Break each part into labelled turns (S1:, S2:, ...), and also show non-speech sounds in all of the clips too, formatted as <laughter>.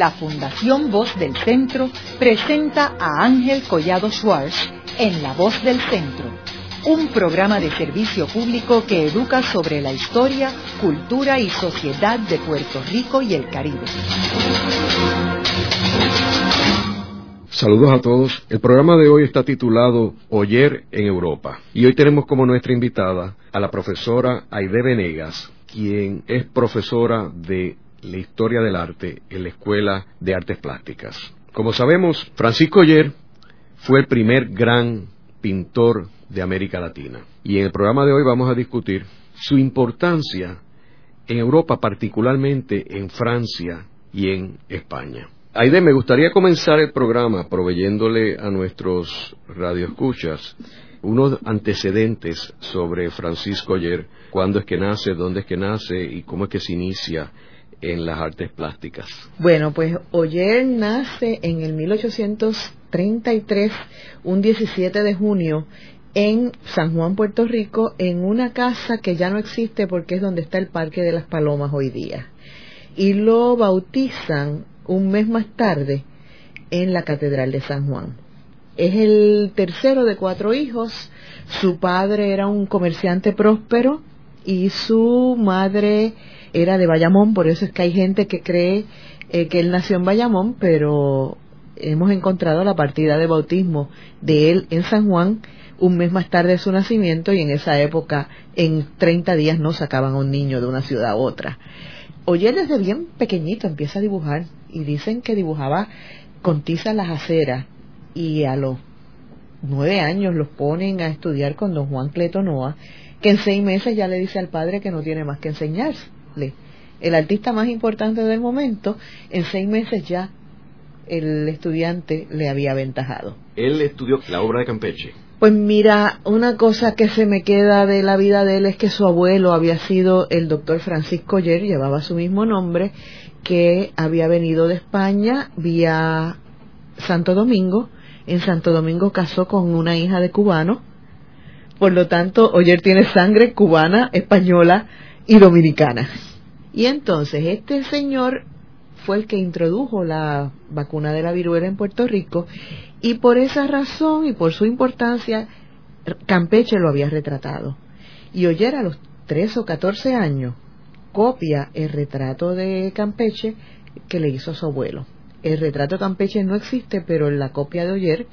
S1: la Fundación Voz del Centro presenta a Ángel Collado Schwartz en La Voz del Centro, un programa de servicio público que educa sobre la historia, cultura y sociedad de Puerto Rico y el Caribe.
S2: Saludos a todos. El programa de hoy está titulado Oyer en Europa. Y hoy tenemos como nuestra invitada a la profesora Aide Venegas, quien es profesora de la historia del arte en la Escuela de Artes Plásticas. Como sabemos, Francisco Oyer fue el primer gran pintor de América Latina. Y en el programa de hoy vamos a discutir su importancia en Europa, particularmente en Francia y en España. Aide, me gustaría comenzar el programa proveyéndole a nuestros radioescuchas unos antecedentes sobre Francisco Oyer, cuándo es que nace, dónde es que nace y cómo es que se inicia en las artes plásticas.
S3: Bueno, pues Oyer nace en el 1833, un 17 de junio, en San Juan, Puerto Rico, en una casa que ya no existe porque es donde está el Parque de las Palomas hoy día. Y lo bautizan un mes más tarde en la Catedral de San Juan. Es el tercero de cuatro hijos. Su padre era un comerciante próspero y su madre era de Bayamón, por eso es que hay gente que cree eh, que él nació en Bayamón, pero hemos encontrado la partida de bautismo de él en San Juan un mes más tarde de su nacimiento y en esa época en 30 días no sacaban a un niño de una ciudad a otra. Oye, desde bien pequeñito empieza a dibujar y dicen que dibujaba con tiza las aceras y a los nueve años los ponen a estudiar con don Juan Cletonoa, que en seis meses ya le dice al padre que no tiene más que El artista más importante del momento, en seis meses ya el estudiante le había aventajado.
S2: Él estudió la obra de Campeche.
S3: Pues mira, una cosa que se me queda de la vida de él es que su abuelo había sido el doctor Francisco Yer, llevaba su mismo nombre, que había venido de España vía Santo Domingo. En Santo Domingo casó con una hija de cubano. Por lo tanto, Oyer tiene sangre cubana, española y dominicana. Y entonces este señor fue el que introdujo la vacuna de la viruela en Puerto Rico y por esa razón y por su importancia Campeche lo había retratado. Y Oyer a los 13 o 14 años copia el retrato de Campeche que le hizo a su abuelo. El retrato de Campeche no existe, pero la copia de Oyer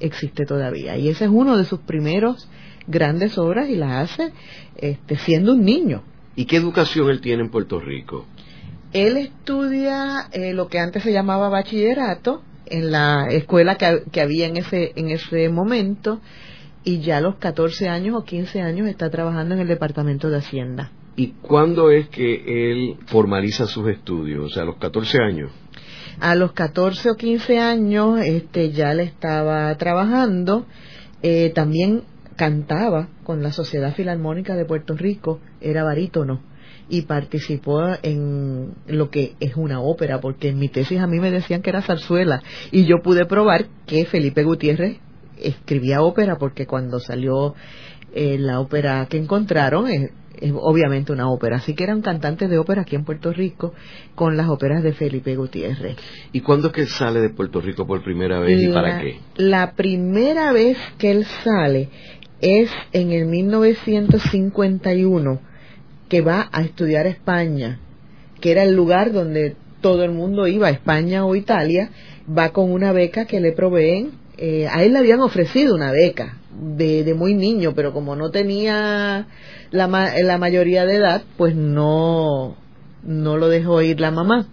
S3: existe todavía. Y ese es uno de sus primeros grandes obras y la hace este, siendo un niño.
S2: ¿Y qué educación él tiene en Puerto Rico?
S3: Él estudia eh, lo que antes se llamaba bachillerato en la escuela que, que, había en ese, en ese momento y ya a los 14 años o 15 años está trabajando en el Departamento de Hacienda.
S2: ¿Y cuándo es que él formaliza sus estudios? O sea, a los 14 años.
S3: A los 14 o 15 años este, ya le estaba trabajando. Eh, también cantaba con la Sociedad Filarmónica de Puerto Rico, era barítono y participó en lo que es una ópera, porque en mi tesis a mí me decían que era zarzuela y yo pude probar que Felipe Gutiérrez escribía ópera porque cuando salió eh, la ópera que encontraron es, es, obviamente una ópera, así que era un cantante de ópera aquí en Puerto Rico con las óperas de Felipe Gutiérrez.
S2: ¿Y cuándo es que sale de Puerto Rico por primera vez y para qué?
S3: La primera vez que él sale es en el 1951 que va a estudiar España, que era el lugar donde todo el mundo iba, España o Italia, va con una beca que le proveen. Eh, a él le habían ofrecido una beca de, de muy niño, pero como no tenía la, la mayoría de edad, pues no, no lo dejó ir la mamá.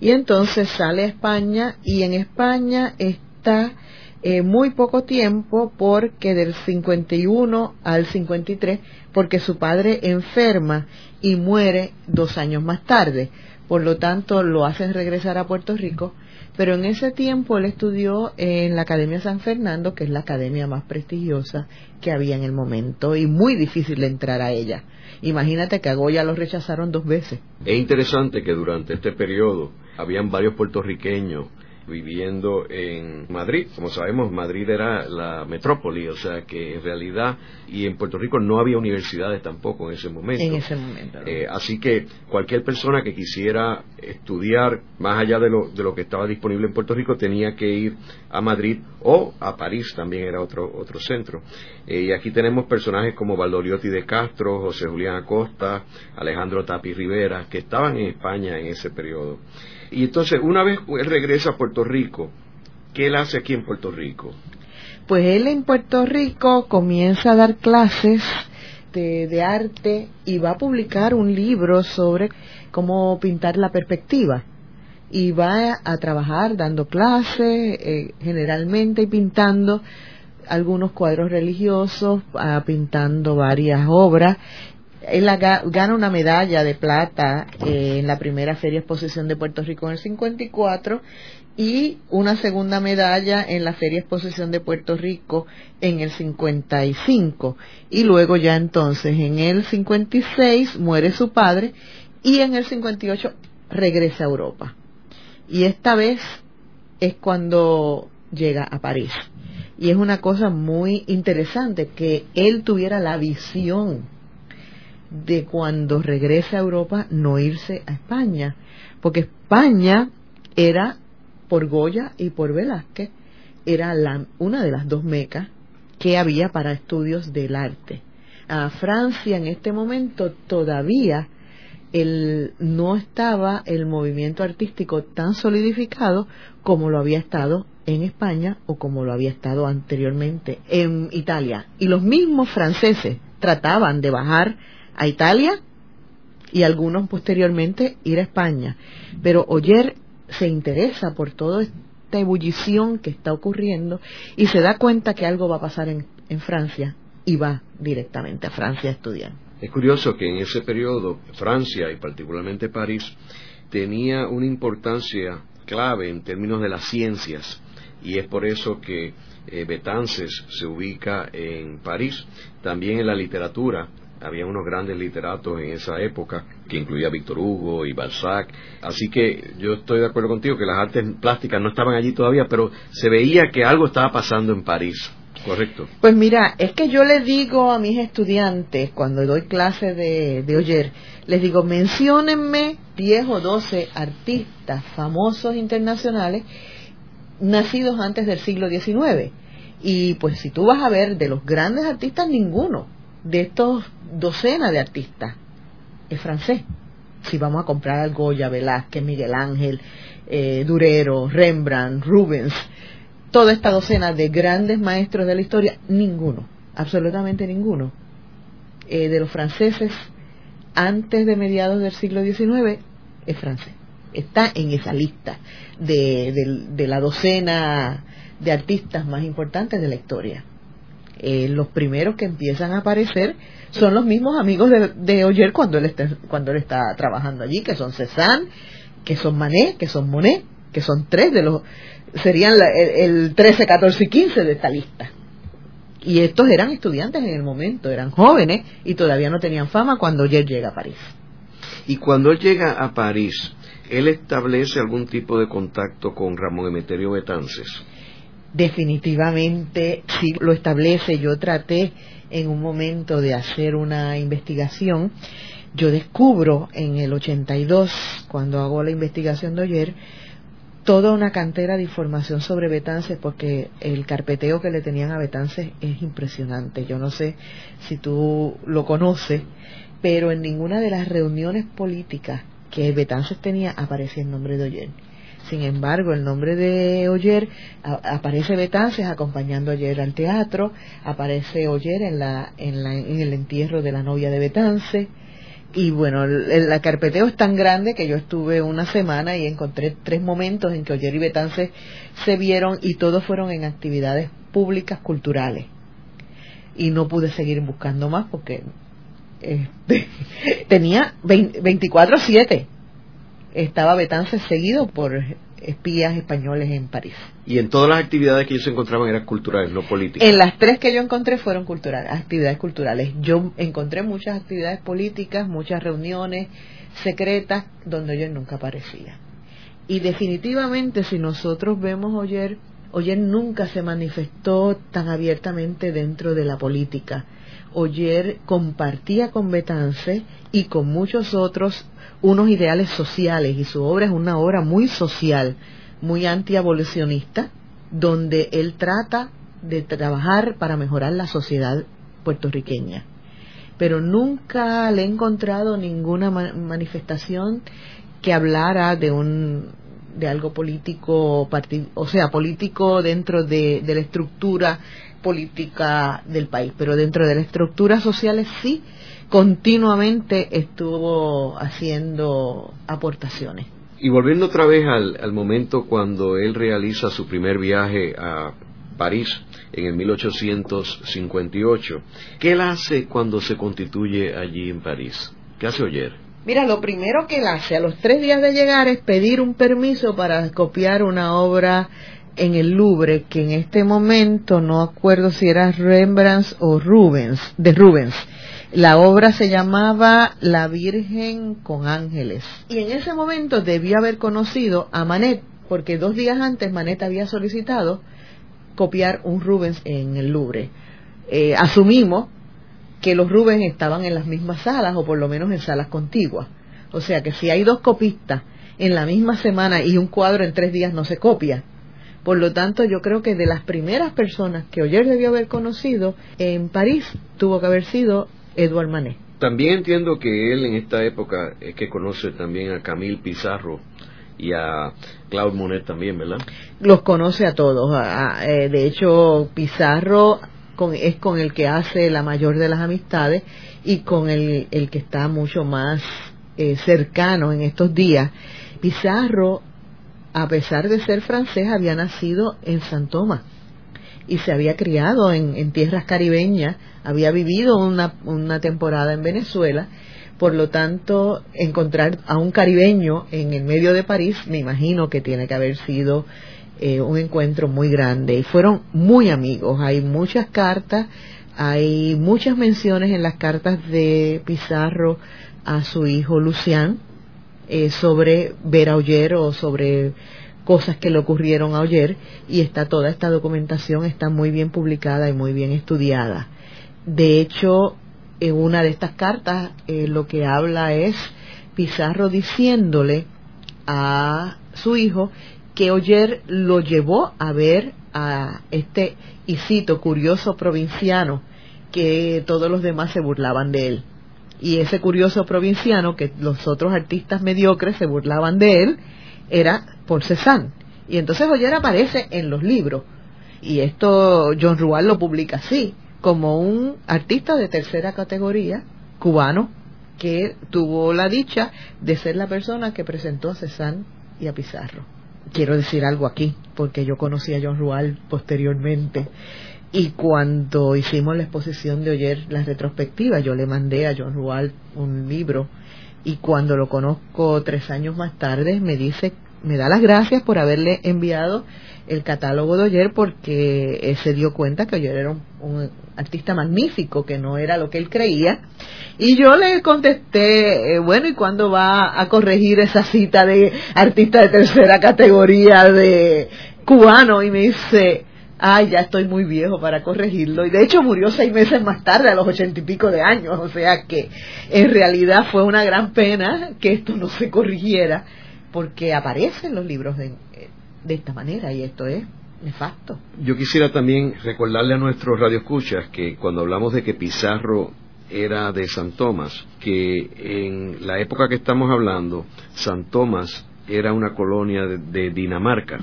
S3: Y entonces sale a España y en España está eh, muy poco tiempo porque del 51 al 53 porque su padre enferma y muere dos años más tarde. Por lo tanto lo hacen regresar a Puerto Rico. Pero en ese tiempo él estudió en la Academia San Fernando que es la academia más prestigiosa que había en el momento y muy difícil entrar a ella. Imagínate que a Goya lo rechazaron dos veces.
S2: Es interesante que durante este periodo habían varios puertorriqueños viviendo en Madrid. Como sabemos, Madrid era la metrópoli, o sea que en realidad, y en Puerto Rico no había universidades tampoco en ese momento.
S3: En ese momento.
S2: Eh, así que cualquier persona que quisiera estudiar más allá de lo, de lo que estaba disponible en Puerto Rico tenía que ir a Madrid o a París también era otro, otro centro. Eh, y aquí tenemos personajes como Valdoriotti de Castro, José Julián Acosta, Alejandro Tapi Rivera, que estaban en España en ese periodo. Y entonces, una vez él regresa a Puerto Rico, ¿qué él hace aquí en Puerto Rico?
S3: Pues él en Puerto Rico comienza a dar clases de, arte y va a publicar un libro sobre cómo pintar la perspectiva. Y va a, trabajar dando clases, eh, generalmente pintando algunos cuadros religiosos, pintando varias obras él gana una medalla de plata eh, en la primera Feria Exposición de Puerto Rico en el 54 y una segunda medalla en la Feria Exposición de Puerto Rico en el 55. Y luego ya entonces en el 56 muere su padre y en el 58 regresa a Europa. Y esta vez es cuando llega a París. Y es una cosa muy interesante que él tuviera la visión de cuando regresa a Europa no irse a España, porque España era por Goya y por Velázquez, era la, una de las dos mecas que había para estudios del arte. A Francia en este momento todavía el, no estaba el movimiento artístico tan solidificado como lo había estado en España o como lo había estado anteriormente en Italia. Y los mismos franceses trataban de bajar a Italia y algunos posteriormente ir a España. Pero Oyer se interesa por toda esta ebullición que está ocurriendo y se da cuenta que algo va a pasar en, Francia y va directamente a Francia a estudiar.
S2: Es curioso que en ese periodo Francia y particularmente París tenía una importancia clave en términos de las ciencias y es por eso que eh, Betances se ubica en París, también en la literatura había unos grandes literatos en esa época, que incluía Víctor Hugo y Balzac. Así que yo estoy de acuerdo contigo que las artes plásticas no estaban allí todavía, pero se veía que algo estaba pasando en París. Correcto.
S3: Pues mira, es que yo le digo a mis estudiantes, cuando doy clase de, de Oyer, les digo, menciónenme 10 o 12 artistas famosos internacionales nacidos antes del siglo XIX. Y pues si tú vas a ver de los grandes artistas, ninguno de estos docenas de artistas es francés. Si vamos a comprar al Goya, Velázquez, Miguel Ángel, eh, Durero, Rembrandt, Rubens, toda esta docena de grandes maestros de la historia, ninguno, absolutamente ninguno, eh, de los franceses antes de mediados del siglo XIX es francés. Está en esa lista de, de la docena de artistas más importantes de la historia. Eh, los primeros que empiezan a aparecer son los mismos amigos de, de Oyer cuando él, está, cuando él está trabajando allí, que son Cézanne, que son Manet, que son Monet, que son tres de los, serían el, 13, 14 y 15 de esta lista. Y estos eran estudiantes en el momento, eran jóvenes y todavía no tenían fama cuando Oyer llega a París.
S2: Y cuando él llega a París, ¿él establece algún tipo de contacto con Ramón Emeterio Betances?
S3: Definitivamente sí lo establece. Yo traté en un momento de hacer una investigación. Yo descubro en el 82, cuando hago la investigación de ayer, toda una cantera de información sobre Betances porque el carpeteo que le tenían a Betances es impresionante. Yo no sé si tú lo conoces, pero en ninguna de las reuniones políticas que Betances tenía aparecía el nombre de Oyer. Sin embargo, el nombre de Oyer aparece Betances acompañando a al teatro, aparece Oyer en, la, en, la, en el entierro de la novia de Betances. Y bueno, el, carpeteo es tan grande que yo estuve una semana y encontré tres momentos en que Oyer y Betances se vieron y todos fueron en actividades públicas culturales. Y no pude seguir buscando más porque este, <laughs> tenía 24-7 estaba Betances seguido por espías españoles en París.
S2: Y en todas las actividades que ellos encontraban eran culturales, no políticas.
S3: En las tres que yo encontré fueron culturales, actividades culturales. Yo encontré muchas actividades políticas, muchas reuniones secretas donde yo nunca aparecía. Y definitivamente si nosotros vemos Oyer, Oyer nunca se manifestó tan abiertamente dentro de la política. Oyer compartía con Betance y con muchos otros unos ideales sociales y su obra es una obra muy social, muy antiabolicionista, donde él trata de trabajar para mejorar la sociedad puertorriqueña. Pero nunca le he encontrado ninguna manifestación que hablara de un de algo político, o sea, político dentro de, de la estructura política del país, pero dentro de las estructuras sociales sí continuamente estuvo haciendo aportaciones.
S2: Y volviendo otra vez al, momento cuando él realiza su primer viaje a París en el 1858, ¿qué él hace cuando se constituye allí en París? ¿Qué hace Oyer?
S3: Mira, lo primero que él hace a los tres días de llegar es pedir un permiso para copiar una obra en el Louvre, que en este momento no acuerdo si era Rembrandt o Rubens, de Rubens la obra se llamaba La Virgen con Ángeles. Y en ese momento debió haber conocido a Manet, porque dos días antes Manet había solicitado copiar un Rubens en el Louvre. Eh, asumimos que los Rubens estaban en las mismas salas o por lo menos en salas contiguas. O sea que si hay dos copistas en la misma semana y un cuadro en tres días no se copia. Por lo tanto, yo creo que de las primeras personas que Oyer debió haber conocido en París tuvo que haber sido Edward Manet.
S2: También entiendo que él en esta época es que conoce también a Camille Pizarro y a Claude Monet también, ¿verdad?
S3: Los conoce a todos. Eh, de hecho, Pizarro es con el que hace la mayor de las amistades y con el, que está mucho más eh, cercano en estos días. Pizarro, a pesar de ser francés, había nacido en San Tomás y se había criado en, tierras caribeñas, había vivido una, temporada en Venezuela, por lo tanto, encontrar a un caribeño en el medio de París, me imagino que tiene que haber sido eh, un encuentro muy grande. Y fueron muy amigos. Hay muchas cartas, hay muchas menciones en las cartas de Pizarro a su hijo Lucián eh, sobre ver a Oyer o sobre cosas que le ocurrieron a Oyer y está toda esta documentación está muy bien publicada y muy bien estudiada. De hecho, en una de estas cartas eh, lo que habla es Pizarro diciéndole a su hijo que Oyer lo llevó a ver a este Isito curioso provinciano que todos los demás se burlaban de él. Y ese curioso provinciano que los otros artistas mediocres se burlaban de él, era por Cézanne. Y entonces Oyer aparece en los libros. Y esto John Rual lo publica así, como un artista de tercera categoría, cubano, que tuvo la dicha de ser la persona que presentó a Cézanne y a Pizarro. Quiero decir algo aquí, porque yo conocí a John Rual posteriormente. Y cuando hicimos la exposición de Oyer, la retrospectiva, yo le mandé a John Rual un libro y cuando lo conozco tres años más tarde me dice me da las gracias por haberle enviado el catálogo de Oyer porque se dio cuenta que Oyer era un, artista magnífico, que no era lo que él creía. Y yo le contesté, eh, bueno, ¿y cuándo va a corregir esa cita de artista de tercera categoría de cubano? Y me dice, ay, ya estoy muy viejo para corregirlo. Y de hecho murió seis meses más tarde, a los ochenta y pico de años. O sea que en realidad fue una gran pena que esto no se corrigiera, porque aparecen los libros de, de esta manera y esto es nefasto.
S2: Yo quisiera también recordarle a nuestros radioescuchas que cuando hablamos de que Pizarro era de San Tomás, que en la época que estamos hablando, San Tomás era una colonia de Dinamarca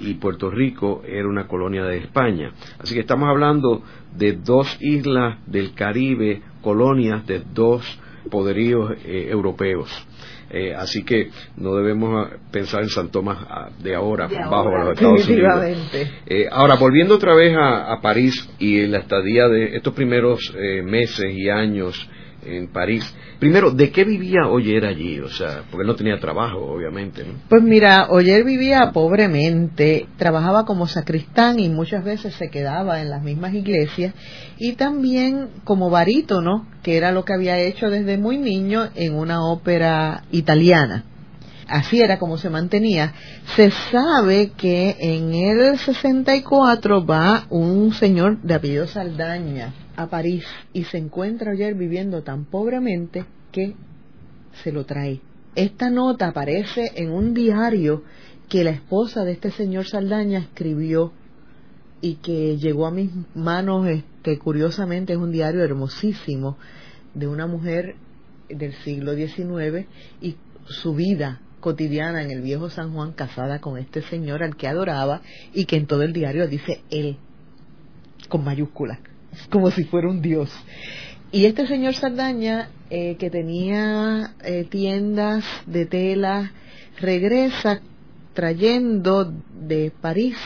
S2: y Puerto Rico era una colonia de España. Así que estamos hablando de dos islas del Caribe, colonias de dos poderíos eh, europeos. Eh, así que no debemos ah, pensar en San Tomás ah, de ahora, bajo los Estados Unidos. Eh, ahora, volviendo otra vez a, a, París y la estadía de estos primeros meses y años en París. Primero, ¿de qué vivía Oyer allí? O sea, porque no tenía trabajo, obviamente.
S3: Pues mira, Oyer vivía pobremente, trabajaba como sacristán y muchas veces se quedaba en las mismas iglesias y también como barítono, que era lo que había hecho desde muy niño en una ópera italiana. así era como se mantenía. Se sabe que en el 64 va un señor de apellido Saldaña a París y se encuentra ayer viviendo tan pobremente que se lo trae. Esta nota aparece en un diario que la esposa de este señor Saldaña escribió y que llegó a mis manos, este, curiosamente es un diario hermosísimo de una mujer del siglo XIX y su vida cotidiana en el viejo San Juan casada con este señor al que adoraba y que en todo el diario dice él con mayúsculas <laughs> como si fuera un dios y este señor Saldaña eh, que tenía eh, tiendas de tela regresa trayendo de París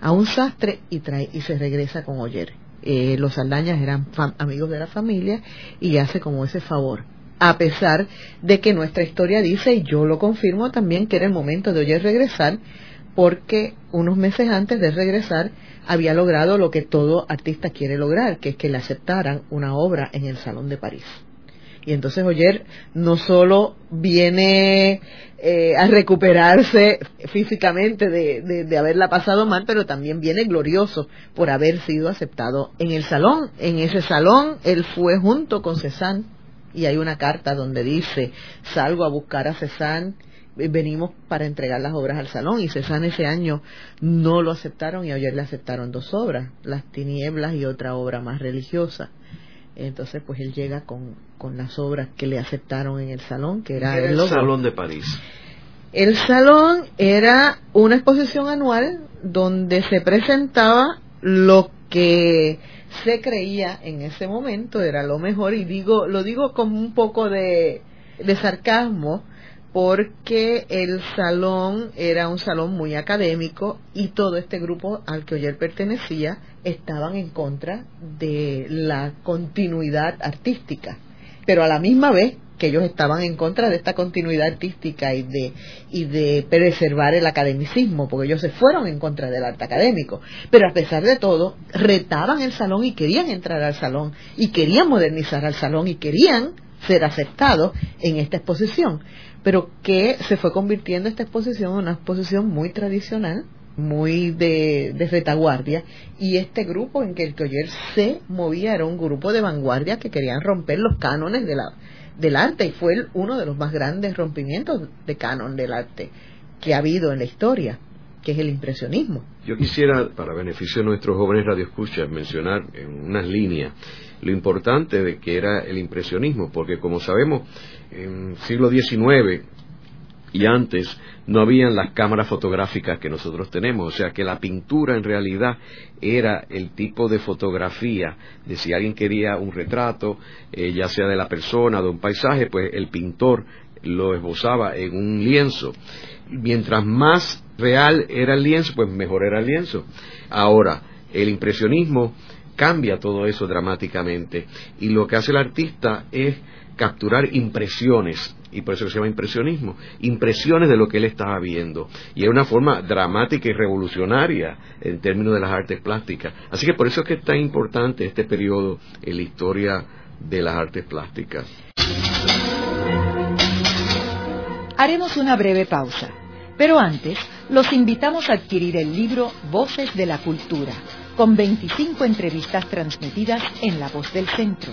S3: a un sastre y, trae, y se regresa con Oyer. Eh, los Saldañas eran amigos de la familia y hace como ese favor. A pesar de que nuestra historia dice, y yo lo confirmo también, que era el momento de Oyer regresar, porque unos meses antes de regresar había logrado lo que todo artista quiere lograr, que es que le aceptaran una obra en el Salón de París. Y entonces Oyer no solo viene eh, a recuperarse físicamente de, de, haberla pasado mal, pero también viene glorioso por haber sido aceptado en el salón. En ese salón él fue junto con Cézanne y hay una carta donde dice, salgo a buscar a Cézanne venimos para entregar las obras al salón y Cézanne ese año no lo aceptaron y ayer le aceptaron dos obras, Las tinieblas y otra obra más religiosa. Entonces, pues él llega con, con las obras que le aceptaron en el salón, que era,
S2: el, Salón de París.
S3: El salón era una exposición anual donde se presentaba lo que se creía en ese momento era lo mejor y digo lo digo con un poco de, de sarcasmo porque el salón era un salón muy académico y todo este grupo al que ayer pertenecía estaban en contra de la continuidad artística, pero a la misma vez que ellos estaban en contra de esta continuidad artística y de y de preservar el academicismo, porque ellos se fueron en contra del arte académico, pero a pesar de todo retaban el salón y querían entrar al salón y querían modernizar al salón y querían ser aceptados en esta exposición pero que se fue convirtiendo esta exposición en una exposición muy tradicional, muy de, retaguardia, y este grupo en que el Toyer se movía era un grupo de vanguardia que querían romper los cánones de del arte, y fue uno de los más grandes rompimientos de canon del arte que ha habido en la historia que es el impresionismo.
S2: Yo quisiera, para beneficio de nuestros jóvenes radioescuchas, mencionar en unas líneas lo importante de que era el impresionismo, porque como sabemos, en siglo XIX y antes no habían las cámaras fotográficas que nosotros tenemos, o sea que la pintura en realidad era el tipo de fotografía de si alguien quería un retrato, eh, ya sea de la persona, de un paisaje, pues el pintor lo esbozaba en un lienzo. Mientras más real era el lienzo, pues mejor era el lienzo. Ahora, el impresionismo cambia todo eso dramáticamente y lo que hace el artista es capturar impresiones y por eso se llama impresionismo, impresiones de lo que él estaba viendo. Y es una forma dramática y revolucionaria en términos de las artes plásticas. Así que por eso es que es tan importante este periodo en la historia de las artes plásticas.
S1: Haremos una breve pausa, pero antes los invitamos a adquirir el libro Voces de la Cultura con 25 entrevistas transmitidas en La Voz del Centro.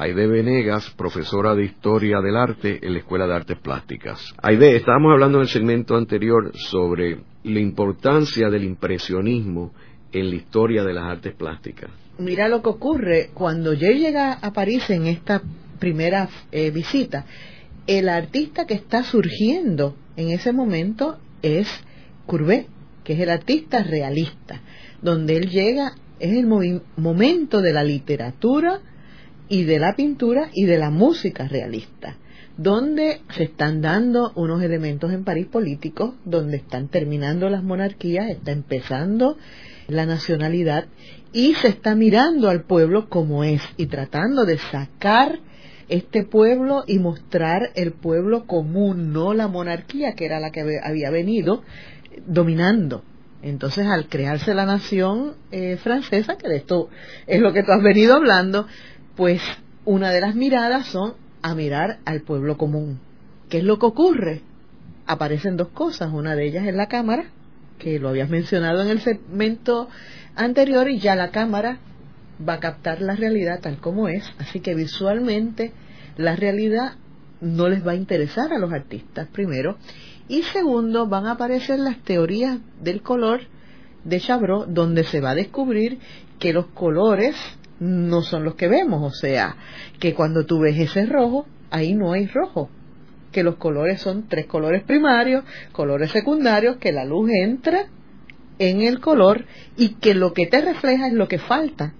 S2: Aide Venegas, profesora de Historia del Arte en la Escuela de Artes Plásticas. Aide, estábamos hablando en el segmento anterior sobre la importancia del impresionismo en la historia de las artes plásticas.
S3: Mira lo que ocurre cuando yo llega a París en esta primera eh, visita. El artista que está surgiendo en ese momento es Courbet que es el artista realista, donde él llega, es el momento de la literatura y de la pintura y de la música realista, donde se están dando unos elementos en París políticos, donde están terminando las monarquías, está empezando la nacionalidad y se está mirando al pueblo como es y tratando de sacar este pueblo y mostrar el pueblo común, no la monarquía que era la que había venido dominando. Entonces, al crearse la nación eh, francesa, que de esto es lo que tú has venido hablando, pues una de las miradas son a mirar al pueblo común. ¿Qué es lo que ocurre? Aparecen dos cosas, una de ellas es la cámara, que lo habías mencionado en el segmento anterior, y ya la cámara va a captar la realidad tal como es, así que visualmente la realidad no les va a interesar a los artistas, primero, y segundo, van a aparecer las teorías del color de Chabrol, donde se va a descubrir que los colores no son los que vemos, o sea, que cuando tú ves ese rojo, ahí no hay rojo, que los colores son tres colores primarios, colores secundarios, que la luz entra en el color y que lo que te refleja es lo que falta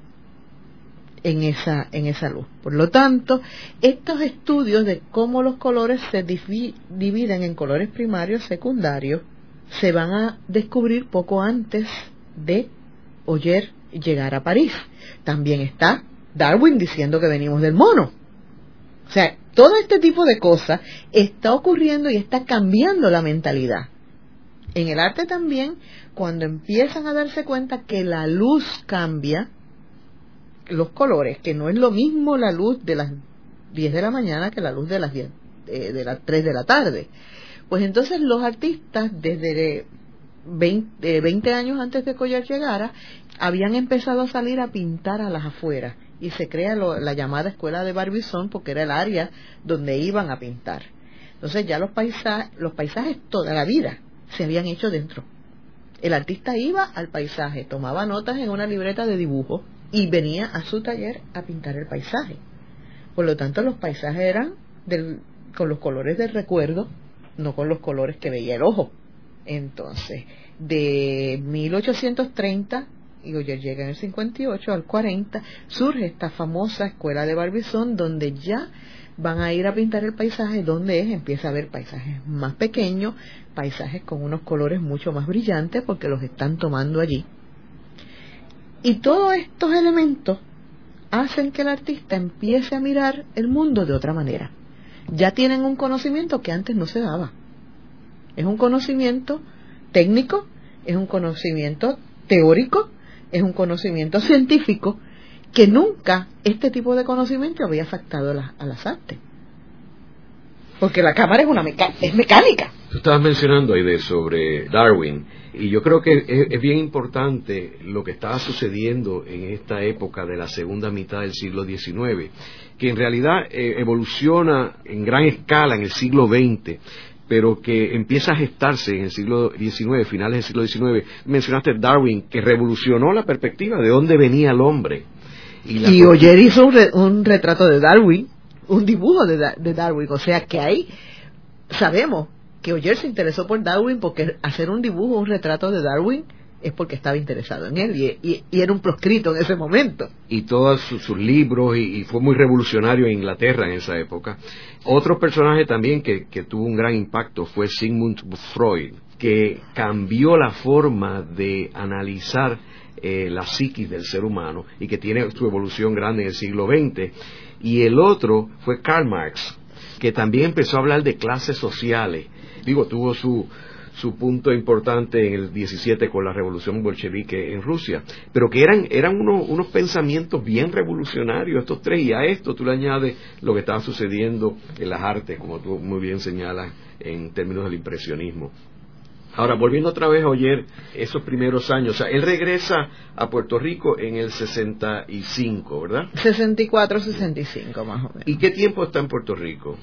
S3: en esa, en esa luz. Por lo tanto, estos estudios de cómo los colores se dividen en colores primarios, secundarios, se van a descubrir poco antes de Oyer llegar a París. También está Darwin diciendo que venimos del mono. O sea, todo este tipo de cosas está ocurriendo y está cambiando la mentalidad. En el arte también, cuando empiezan a darse cuenta que la luz cambia, los colores, que no es lo mismo la luz de las 10 de la mañana que la luz de las 10, eh, de las 3 de la tarde. Pues entonces los artistas desde 20, 20 años antes de Collar llegara habían empezado a salir a pintar a las afueras y se crea la llamada escuela de Barbizón porque era el área donde iban a pintar. Entonces ya los, paisajes, los paisajes toda la vida se habían hecho dentro. El artista iba al paisaje, tomaba notas en una libreta de dibujo y venía a su taller a pintar el paisaje. Por lo tanto, los paisajes eran con los colores del recuerdo, no con los colores que veía el ojo. Entonces, de 1830, y Goyer llega en el 58 al 40, surge esta famosa escuela de Barbizón donde ya van a ir a pintar el paisaje donde empieza a ver paisajes más pequeños, paisajes con unos colores mucho más brillantes porque los están tomando allí. Y todos estos elementos hacen que el artista empiece a mirar el mundo de otra manera. Ya tienen un conocimiento que antes no se daba. Es un conocimiento técnico, es un conocimiento teórico, es un conocimiento <laughs> científico que nunca este tipo de conocimiento había afectado a, las artes. Porque la cámara es, una es mecánica.
S2: Tú estabas mencionando ahí de sobre Darwin y yo creo que es, bien importante lo que estaba sucediendo en esta época de la segunda mitad del siglo XIX, que en realidad eh, evoluciona en gran escala en el siglo XX, pero que empieza a gestarse en el siglo XIX, finales del siglo XIX. Mencionaste Darwin, que revolucionó la perspectiva de dónde venía el hombre.
S3: Y, Oyer hizo un, retrato de Darwin, un dibujo de, de Darwin, o sea que ahí sabemos que Oyer se interesó por Darwin porque hacer un dibujo, un retrato de Darwin es porque estaba interesado en él y, era un proscrito en ese momento.
S2: Y todos sus, libros, y, fue muy revolucionario en Inglaterra en esa época. Otro personaje también que, tuvo un gran impacto fue Sigmund Freud, que cambió la forma de analizar eh, la psiquis del ser humano y que tiene su evolución grande en el siglo XX. Y el otro fue Karl Marx, que también empezó a hablar de clases sociales digo, tuvo su, su punto importante en el 17 con la revolución bolchevique en Rusia, pero que eran, eran unos, unos pensamientos bien revolucionarios estos tres, y a esto tú le añades lo que estaba sucediendo en las artes, como tú muy bien señalas en términos del impresionismo. Ahora, volviendo otra vez a oír esos primeros años, o sea, él regresa a Puerto Rico en el 65, ¿verdad?
S3: 64, 65 más o menos.
S2: ¿Y qué tiempo está en Puerto Rico?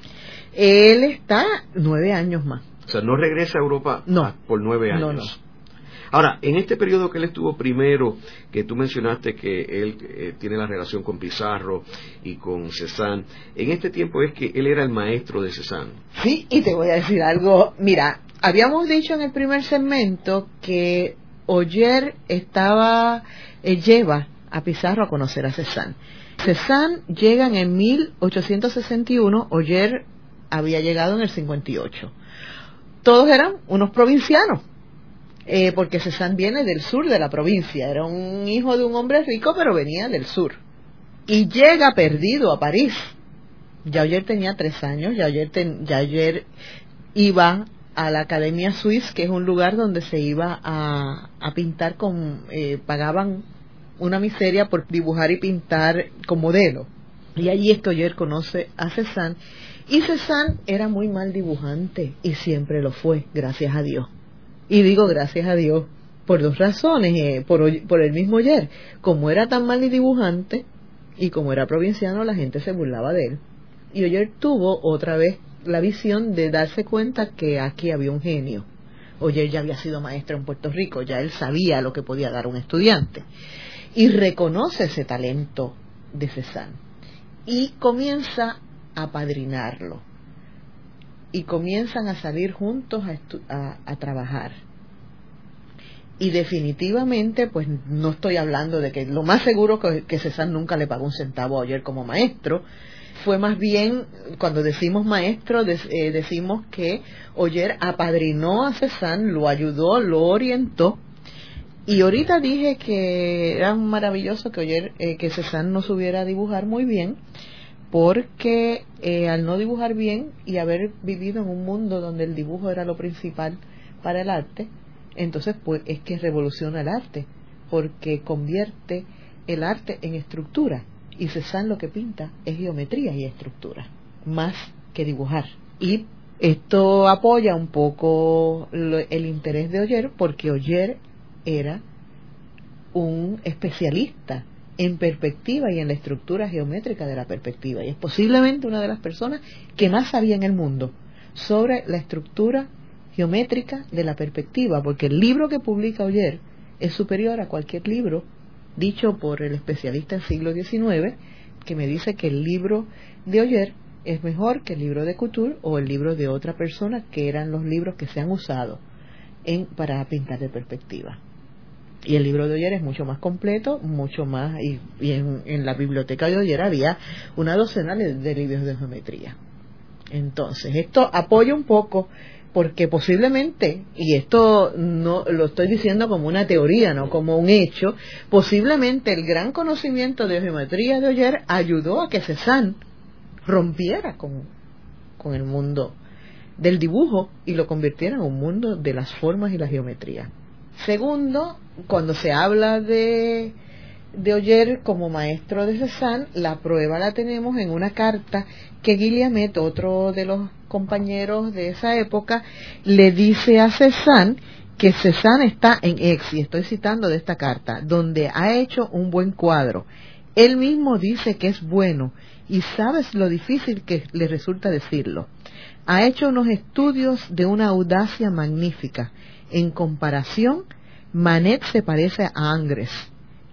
S3: Él está nueve años más.
S2: O sea, no regresa a Europa
S3: no.
S2: por nueve años. Ahora, en este periodo que él estuvo primero, que tú mencionaste que él eh, tiene la relación con Pizarro y con Cézanne, en este tiempo es que él era el maestro de Cézanne.
S3: Sí, y te voy a decir algo. Mira, habíamos dicho en el primer segmento que Oyer estaba, eh, lleva a Pizarro a conocer a Cézanne. Cézanne llegan en 1861, Oyer había llegado en el 58. Todos eran unos provincianos, eh, porque Cézanne viene del sur de la provincia, era un hijo de un hombre rico, pero venía del sur. Y llega perdido a París. Ya ayer tenía tres años, ya ayer, ya ayer iba a la Academia Suisse, que es un lugar donde se iba a, pintar con, eh, pagaban una miseria por dibujar y pintar con modelo. Y allí es que Oyer conoce a Cézanne. Y Cézanne era muy mal dibujante y siempre lo fue, gracias a Dios. Y digo gracias a Dios por dos razones. Eh, por, por el mismo Oyer, como era tan mal dibujante y como era provinciano, la gente se burlaba de él. Y Oyer tuvo otra vez la visión de darse cuenta que aquí había un genio. Oyer ya había sido maestro en Puerto Rico, ya él sabía lo que podía dar un estudiante y reconoce ese talento de Cézanne y comienza a padrinarlo y comienzan a salir juntos a, trabajar. Y definitivamente, pues no estoy hablando de que lo más seguro que, que Cézanne nunca le pagó un centavo a Oyer como maestro, fue más bien, cuando decimos maestro, eh, decimos que Oyer apadrinó a Cézanne, lo ayudó, lo orientó. Y ahorita dije que era maravilloso que ayer eh, que Cézanne no supiera dibujar muy bien, porque eh, al no dibujar bien y haber vivido en un mundo donde el dibujo era lo principal para el arte, entonces pues es que revoluciona el arte, porque convierte el arte en estructura. Y Cézanne lo que pinta es geometría y estructura, más que dibujar. Y esto apoya un poco el interés de Oyer, porque Oyer era un especialista en perspectiva y en la estructura geométrica de la perspectiva y es posiblemente una de las personas que más sabía en el mundo sobre la estructura geométrica de la perspectiva, porque el libro que publica Oyer es superior a cualquier libro dicho por el especialista del siglo XIX, que me dice que el libro de Oyer es mejor que el libro de Couture o el libro de otra persona, que eran los libros que se han usado en, para pintar de perspectiva. Y el libro de Oyer es mucho más completo, mucho más, y, en, la biblioteca de Oyer había una docena de, libros de geometría. Entonces, esto apoya un poco porque posiblemente, y esto no lo estoy diciendo como una teoría, no como un hecho, posiblemente el gran conocimiento de geometría de Oyer ayudó a que Cézanne rompiera con, con el mundo del dibujo y lo convirtiera en un mundo de las formas y la geometría. Segundo, cuando se habla de, de Oyer como maestro de Cézanne, la prueba la tenemos en una carta que Guillaumet, otro de los compañeros de esa época, le dice a Cézanne que Cézanne está en Ex, y estoy citando de esta carta, donde ha hecho un buen cuadro. Él mismo dice que es bueno y sabes lo difícil que le resulta decirlo. Ha hecho unos estudios de una audacia magnífica en comparación, Manet se parece a Angres.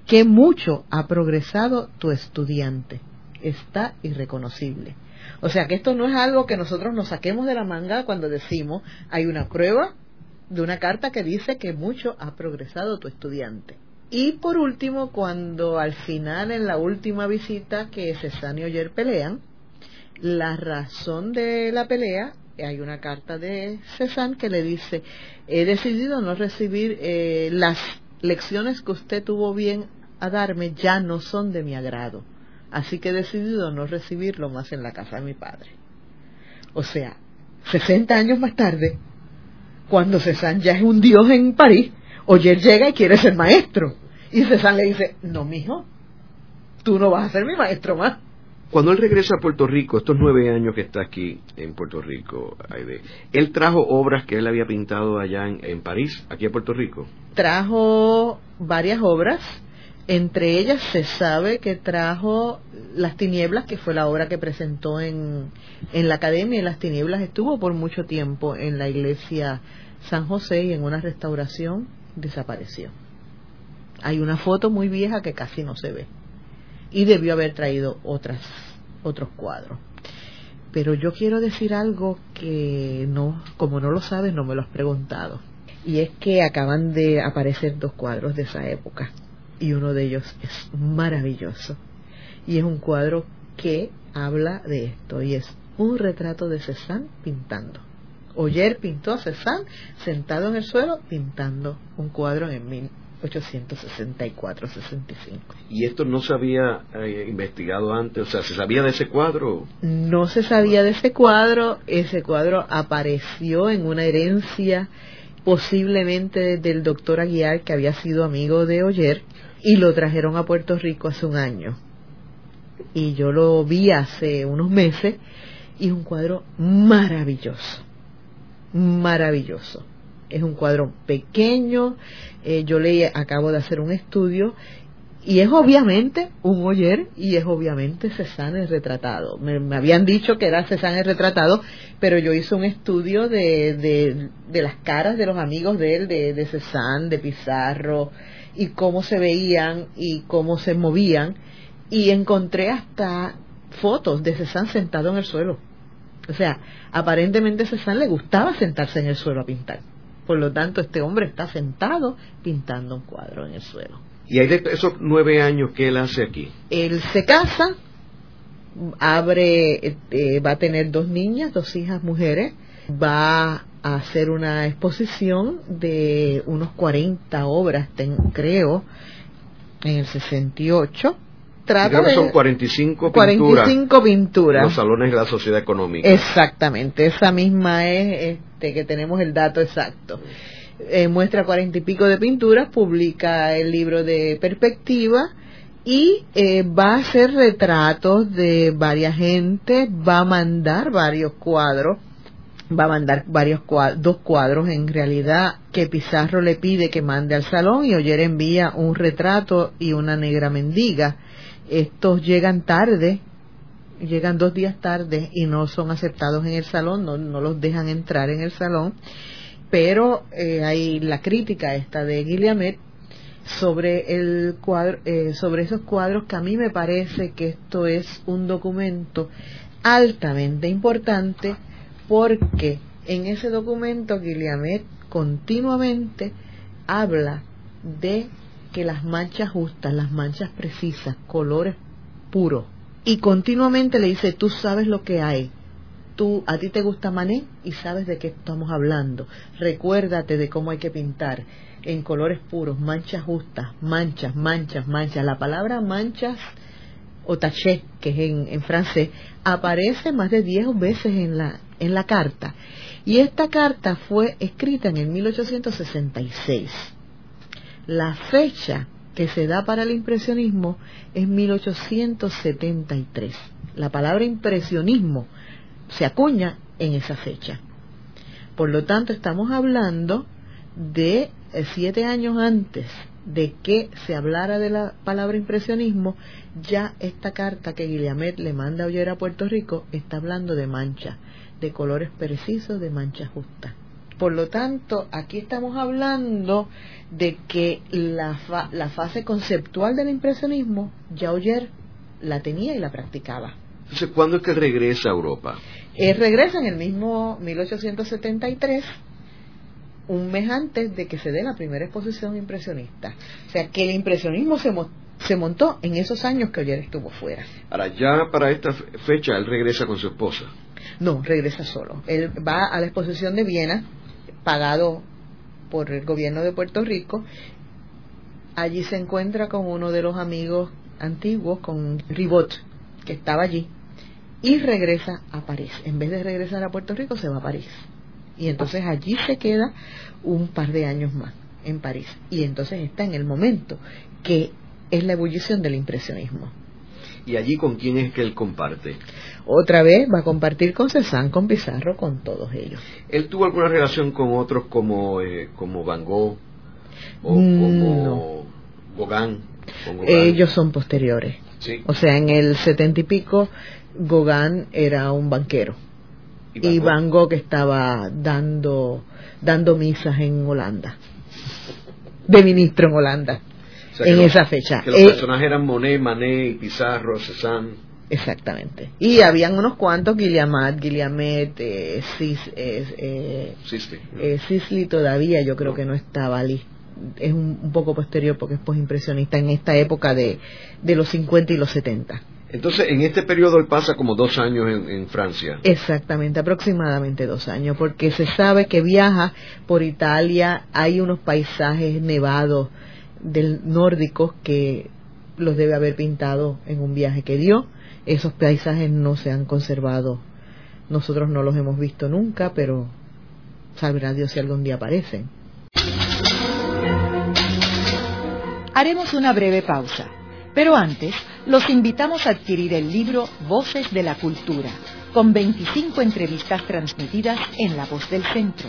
S3: que mucho ha progresado tu estudiante. Está irreconocible. O sea que esto no es algo que nosotros nos saquemos de la manga cuando decimos, hay una prueba de una carta que dice que mucho ha progresado tu estudiante. Y por último, cuando al final, en la última visita que Cézanne y Oyer pelean, la razón de la pelea hay una carta de Cézanne que le dice, he decidido no recibir eh, las lecciones que usted tuvo bien a darme, ya no son de mi agrado. Así que he decidido no recibirlo más en la casa de mi padre. O sea, 60 años más tarde, cuando Cézanne ya es un dios en París, Oyer llega y quiere ser maestro. Y Cézanne le dice, no, mijo, tú no vas a ser mi maestro más.
S2: Cuando él regresa a Puerto Rico, estos nueve años que está aquí en Puerto Rico, él trajo obras que él había pintado allá en, París, aquí a Puerto Rico.
S3: Trajo varias obras, entre ellas se sabe que trajo Las Tinieblas, que fue la obra que presentó en, en la Academia, y Las Tinieblas estuvo por mucho tiempo en la iglesia San José y en una restauración desapareció. Hay una foto muy vieja que casi no se ve y debió haber traído otras otros cuadros. Pero yo quiero decir algo que no, como no lo sabes, no me lo has preguntado. Y es que acaban de aparecer dos cuadros de esa época y uno de ellos es maravilloso. Y es un cuadro que habla de esto y es un retrato de Cézanne pintando. Oyer pintó a Cézanne sentado en el suelo pintando un cuadro en 1864-65.
S2: ¿Y esto no se había eh, investigado antes? O sea, ¿se sabía de ese cuadro?
S3: No se sabía de ese cuadro. Ese cuadro apareció en una herencia posiblemente del doctor Aguiar, que había sido amigo de Oyer, y lo trajeron a Puerto Rico hace un año. Y yo lo vi hace unos meses y es un cuadro maravilloso, maravilloso. Es un cuadro pequeño, eh, yo le acabo de hacer un estudio y es obviamente un Oyer y es obviamente Cézanne retratado. Me, habían dicho que era Cézanne retratado, pero yo hice un estudio de, de, de, las caras de los amigos de él, de, de de Pizarro, y cómo se veían y cómo se movían y encontré hasta fotos de Cézanne sentado en el suelo. O sea, aparentemente Cézanne le gustaba sentarse en el suelo a pintar. Por lo tanto, este hombre está sentado pintando un cuadro en el suelo.
S2: ¿Y hay de esos nueve años que él hace aquí?
S3: Él se casa, abre, eh, va a tener dos niñas, dos hijas mujeres, va a hacer una exposición de unos 40 obras, creo, en el 68.
S2: Trata creo que son 45
S3: pinturas. 45 pinturas.
S2: Los salones de la sociedad económica.
S3: Exactamente, esa misma es este, que tenemos el dato exacto. Eh, muestra cuarenta y pico de pinturas, publica el libro de perspectiva y eh, va a hacer retratos de varias gente, va a mandar varios cuadros va a mandar varios cuadros, dos cuadros en realidad que Pizarro le pide que mande al salón y Oyer envía un retrato y una negra mendiga. Estos llegan tarde, llegan dos días tarde y no son aceptados en el salón, no, los dejan entrar en el salón, pero eh, hay la crítica esta de Guilliamet sobre el cuadro, eh, sobre esos cuadros que a mí me parece que esto es un documento altamente importante porque en ese documento Guilliamet continuamente habla de que las manchas justas, las manchas precisas, colores puros, y continuamente le dice, tú sabes lo que hay, tú, a ti te gusta Mané y sabes de qué estamos hablando, recuérdate de cómo hay que pintar en colores puros, manchas justas, manchas, manchas, manchas, la palabra manchas o taché, que es en, en francés, aparece más de diez veces en la, en la carta. Y esta carta fue escrita en el 1866. La fecha que se da para el impresionismo es 1873. La palabra impresionismo se acuña en esa fecha. Por lo tanto, estamos hablando de eh, siete años antes de que se hablara de la palabra impresionismo, ya esta carta que Guilliamet le manda a oír a Puerto Rico está hablando de mancha, de colores precisos, de mancha justa. Por lo tanto, aquí estamos hablando de que la, la fase conceptual del impresionismo ya Oyer la tenía y la practicaba.
S2: Entonces, ¿cuándo es que regresa a Europa?
S3: Él regresa en el mismo 1873 un mes antes de que se dé la primera exposición impresionista. O sea, que el impresionismo se, se montó en esos años que Oyer estuvo fuera.
S2: Ahora, ya para esta fecha, él regresa con su esposa.
S3: No, regresa solo. Él va a la exposición de Viena, pagado por el gobierno de Puerto Rico. Allí se encuentra con uno de los amigos antiguos, con Ribot, que estaba allí, y regresa a París. En vez de regresar a Puerto Rico, se va a París. Y entonces allí se queda un par de años más en París. Y entonces está en el momento que es la ebullición del impresionismo.
S2: ¿Y allí con quién es que él comparte?
S3: Otra vez va a compartir con Cézanne, con Pizarro, con todos ellos.
S2: ¿Él tuvo alguna relación con otros como, eh, como Van Gogh o
S3: Mm,
S2: como Gauguin? Con Gauguin?
S3: Ellos son posteriores.
S2: Sí.
S3: O sea, en el setenta y pico, Gauguin era un banquero. Y Van Gogh estaba dando, dando misas en Holanda. de ministro en Holanda en esa fecha.
S2: Que los personajes eran Monet, Manet, Pizarro, Cézanne.
S3: Exactamente. Y habían unos cuantos, Guilliamat, Guilliamet, eh, Cis, eh, Sisley. todavía yo creo que no estaba listo. Es un, poco posterior porque es postimpresionista en esta época de, de los 50 y los 70.
S2: Entonces, en este periodo él pasa como dos años en, Francia.
S3: Exactamente, aproximadamente dos años, porque se sabe que viaja por Italia, hay unos paisajes nevados del nórdicos que los debe haber pintado en un viaje que dio. Esos paisajes no se han conservado, nosotros no los hemos visto nunca, pero sabrá Dios si algún día aparecen.
S1: Haremos una breve pausa pero antes, los invitamos a adquirir el libro Voces de la Cultura, con 25 entrevistas transmitidas en La Voz del Centro.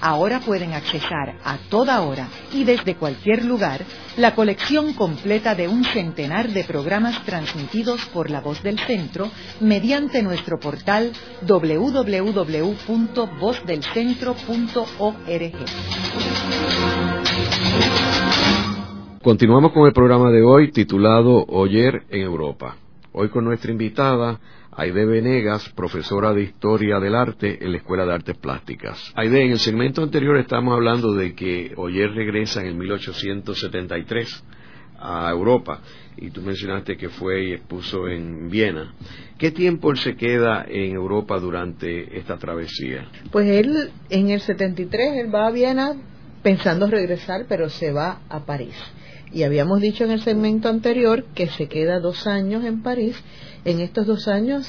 S1: ahora pueden accesar a toda hora y desde cualquier lugar la colección completa de un centenar de programas transmitidos por la voz del centro mediante nuestro portal www.vozdelcentro.org.
S2: Continuamos con el programa de hoy titulado Oyer en Europa. Hoy con nuestra invitada Aide Venegas, profesora de Historia del Arte en la Escuela de Artes Plásticas. Aide, en el segmento anterior estamos hablando de que Oyer regresa en el 1873 a Europa y tú mencionaste que fue y expuso en Viena. ¿Qué tiempo él se queda en Europa durante esta travesía?
S3: Pues él en el 73 él va a Viena pensando regresar, pero se va a París. Y habíamos dicho en el segmento anterior que se queda dos años en París en estos dos años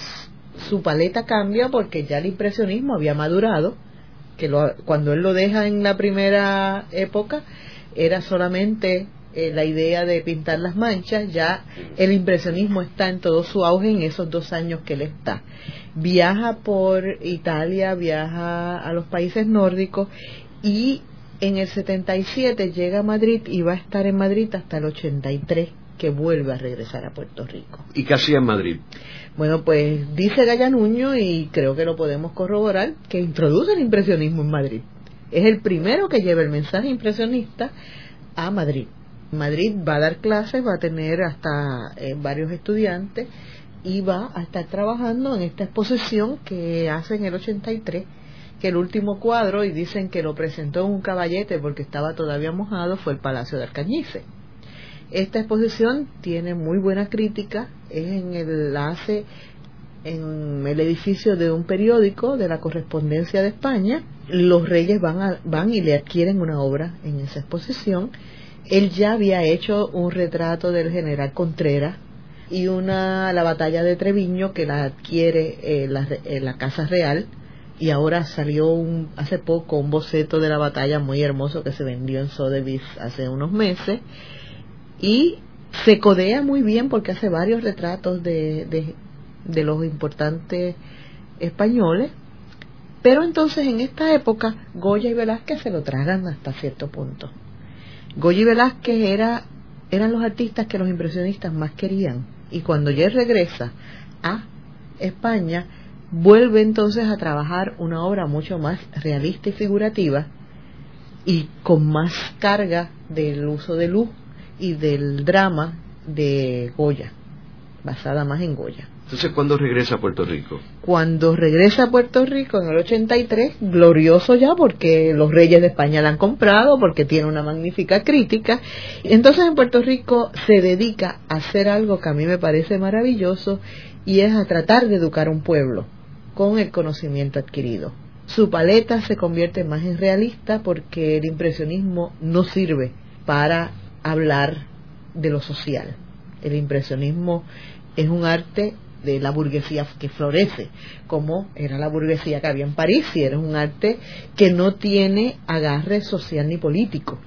S3: su paleta cambia porque ya el impresionismo había madurado, que cuando él lo deja en la primera época era solamente eh, la idea de pintar las manchas, ya el impresionismo está en todo su auge en esos dos años que él está. Viaja por Italia, viaja a los países nórdicos y en el 77 llega a Madrid y va a estar en Madrid hasta el 83 que vuelve a regresar a Puerto Rico.
S2: ¿Y qué hacía en Madrid?
S3: Bueno, pues dice Gallanuño, y creo que lo podemos corroborar, que introduce el impresionismo en Madrid. Es el primero que lleva el mensaje impresionista a Madrid. Madrid va a dar clases, va a tener hasta eh, varios estudiantes y va a estar trabajando en esta exposición que hace en el 83 que el último cuadro, y dicen que lo presentó en un caballete porque estaba todavía mojado, fue el Palacio de Arcañice. Esta exposición tiene muy buena crítica, es en el, hace en el edificio de un periódico de la correspondencia de España. Los reyes van, van y le adquieren una obra en esa exposición. Él ya había hecho un retrato del general Contreras y una la batalla de Treviño que la adquiere eh, eh, la, Casa Real y ahora salió un, hace poco un boceto de la batalla muy hermoso que se vendió en Sotheby's hace unos meses y se codea muy bien porque hace varios retratos de, de, los importantes españoles pero entonces en esta época Goya y Velázquez se lo tragan hasta cierto punto. Goya y Velázquez era, eran los artistas que los impresionistas más querían. Y cuando ya regresa a España, vuelve entonces a trabajar una obra mucho más realista y figurativa y con más carga del uso de luz y del drama de Goya, basada más en Goya.
S2: Entonces, ¿cuándo regresa a Puerto Rico?
S3: Cuando regresa a Puerto Rico en el 83, glorioso ya porque los reyes de España la han comprado, porque tiene una magnífica crítica. Entonces en Puerto Rico se dedica a hacer algo que a mí me parece maravilloso y es a tratar de educar a un pueblo con el conocimiento adquirido. Su paleta se convierte más en realista porque el impresionismo no sirve para hablar de lo social. El impresionismo es un arte de la burguesía que florece, como era la burguesía que había en París, y era un arte que no tiene agarre social ni político.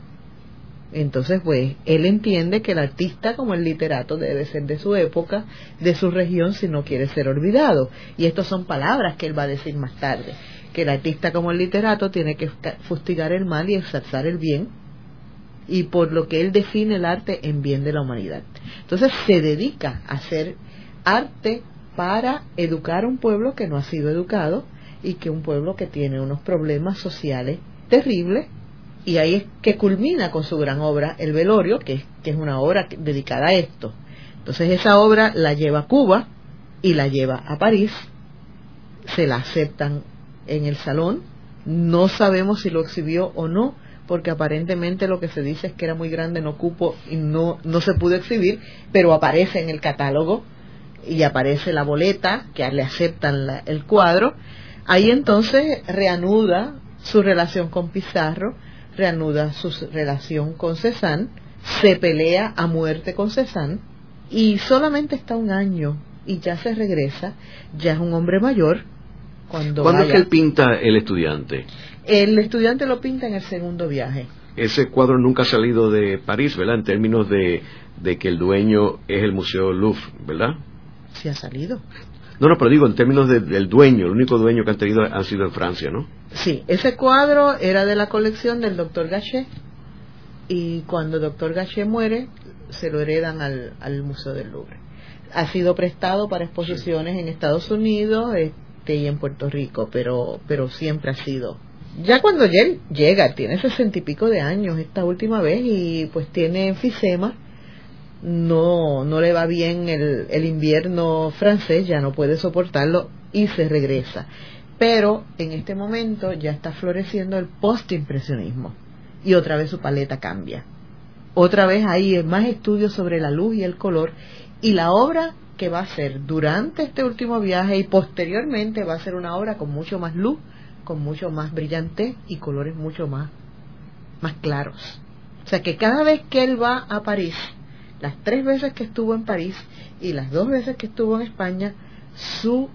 S3: Entonces, pues, él entiende que el artista, como el literato, debe ser de su época, de su región, si no quiere ser olvidado. Y estas son palabras que él va a decir más tarde que el artista como el literato tiene que fustigar el mal y exaltar el bien, y por lo que él define el arte en bien de la humanidad. Entonces se dedica a hacer arte para educar a un pueblo que no ha sido educado y que un pueblo que tiene unos problemas sociales terribles y ahí es que culmina con su gran obra El Velorio, que es, que es una obra dedicada a esto. Entonces esa obra la lleva a Cuba y la lleva a París, se la aceptan en el salón, no sabemos si lo exhibió o no, porque aparentemente lo que se dice es que era muy grande, no cupo y no, no se pudo exhibir, pero aparece en el catálogo y aparece la boleta que le aceptan el cuadro. Ahí entonces reanuda su relación con Pizarro, reanuda su relación con Cézanne, se pelea a muerte con Cézanne y solamente está un año y ya se regresa, ya es un hombre mayor.
S2: Cuando ¿Cuándo es que él pinta el estudiante?
S3: El estudiante lo pinta en el segundo viaje.
S2: Ese cuadro nunca ha salido de París, ¿verdad? En términos de, de que el dueño es el Museo Louvre, ¿verdad?
S3: Sí ha salido.
S2: No, no, pero digo, en términos del dueño, el único dueño que han tenido han sido en Francia, ¿no?
S3: Sí, ese cuadro era de la colección del doctor Gachet y cuando el doctor Gachet muere se lo heredan al, al Museo del Louvre. Ha sido prestado para exposiciones en Estados Unidos este, y en Puerto Rico, pero, pero siempre ha sido ya cuando él llega, tiene sesenta y pico de años esta última vez y pues tiene enfisema, no, no le va bien el, el invierno francés, ya no puede soportarlo y se regresa. Pero en este momento ya está floreciendo el postimpresionismo y otra vez su paleta cambia. Otra vez hay más estudios sobre la luz y el color y la obra que va a ser durante este último viaje y posteriormente va a ser una obra con mucho más luz con mucho más brillante y colores mucho más, más claros. O sea que cada vez que él va a París, las tres veces que estuvo en París y las dos veces que estuvo en España, su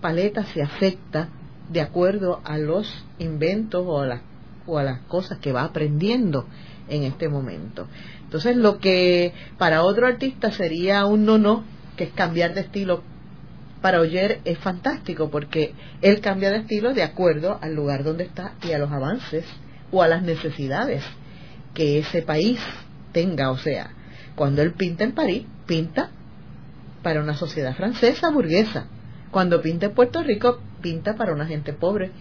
S3: paleta se afecta de acuerdo a los inventos o a las, o a las cosas que va aprendiendo en este momento. Entonces lo que para otro artista sería un no no, que es cambiar de estilo para Oyer es fantástico porque él cambia de estilo de acuerdo al lugar donde está y a los avances o a las necesidades que ese país tenga. O sea, cuando él pinta en París, pinta para una sociedad francesa burguesa. Cuando pinta en Puerto Rico, pinta para una gente pobre,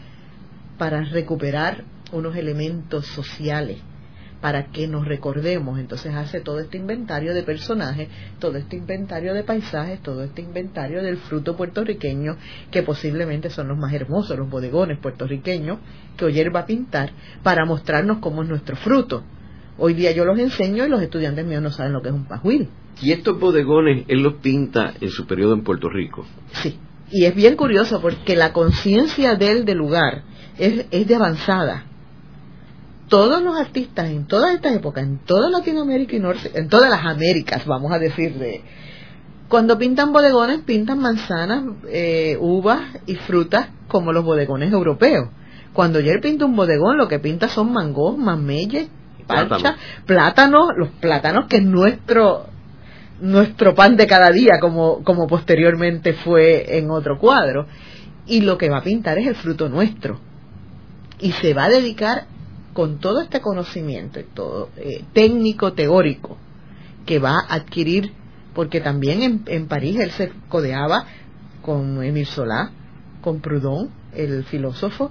S3: para recuperar unos elementos sociales para que nos recordemos. Entonces hace todo este inventario de personajes, todo este inventario de paisajes, todo este inventario del fruto puertorriqueño, que posiblemente son los más hermosos, los bodegones puertorriqueños, que Oyer va a pintar para mostrarnos cómo es nuestro fruto. Hoy día yo los enseño y los estudiantes míos no saben lo que es un pajuil.
S2: ¿Y estos bodegones él los pinta en su periodo en Puerto Rico?
S3: Sí, y es bien curioso porque la conciencia de él del lugar es, es de avanzada todos los artistas en todas estas épocas, en toda Latinoamérica y Norte, en todas las Américas, vamos a decir, de, cuando pintan bodegones, pintan manzanas, eh, uvas y frutas como los bodegones europeos. Cuando él pinta un bodegón, lo que pinta son mangos, mameyes, parcha, plátanos, los plátanos que es nuestro nuestro pan de cada día, como, como posteriormente fue en otro cuadro. Y lo que va a pintar es el fruto nuestro. Y se va a dedicar con todo este conocimiento todo eh, técnico teórico que va a adquirir porque también en, París él se codeaba con Émile Solá con Proudhon el filósofo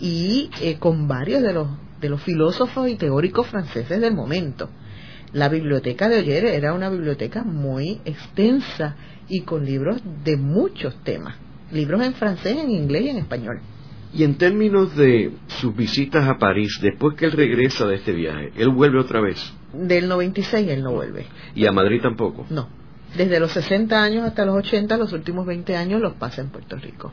S3: y eh, con varios de los de los filósofos y teóricos franceses del momento la biblioteca de Oyer era una biblioteca muy extensa y con libros de muchos temas libros en francés en inglés y en español
S2: y en términos de sus visitas a París, después que él regresa de este viaje, ¿él vuelve otra vez?
S3: Del 96 él no vuelve.
S2: ¿Y a Madrid tampoco?
S3: No. Desde los 60 años hasta los 80, los últimos 20 años los pasa en Puerto Rico.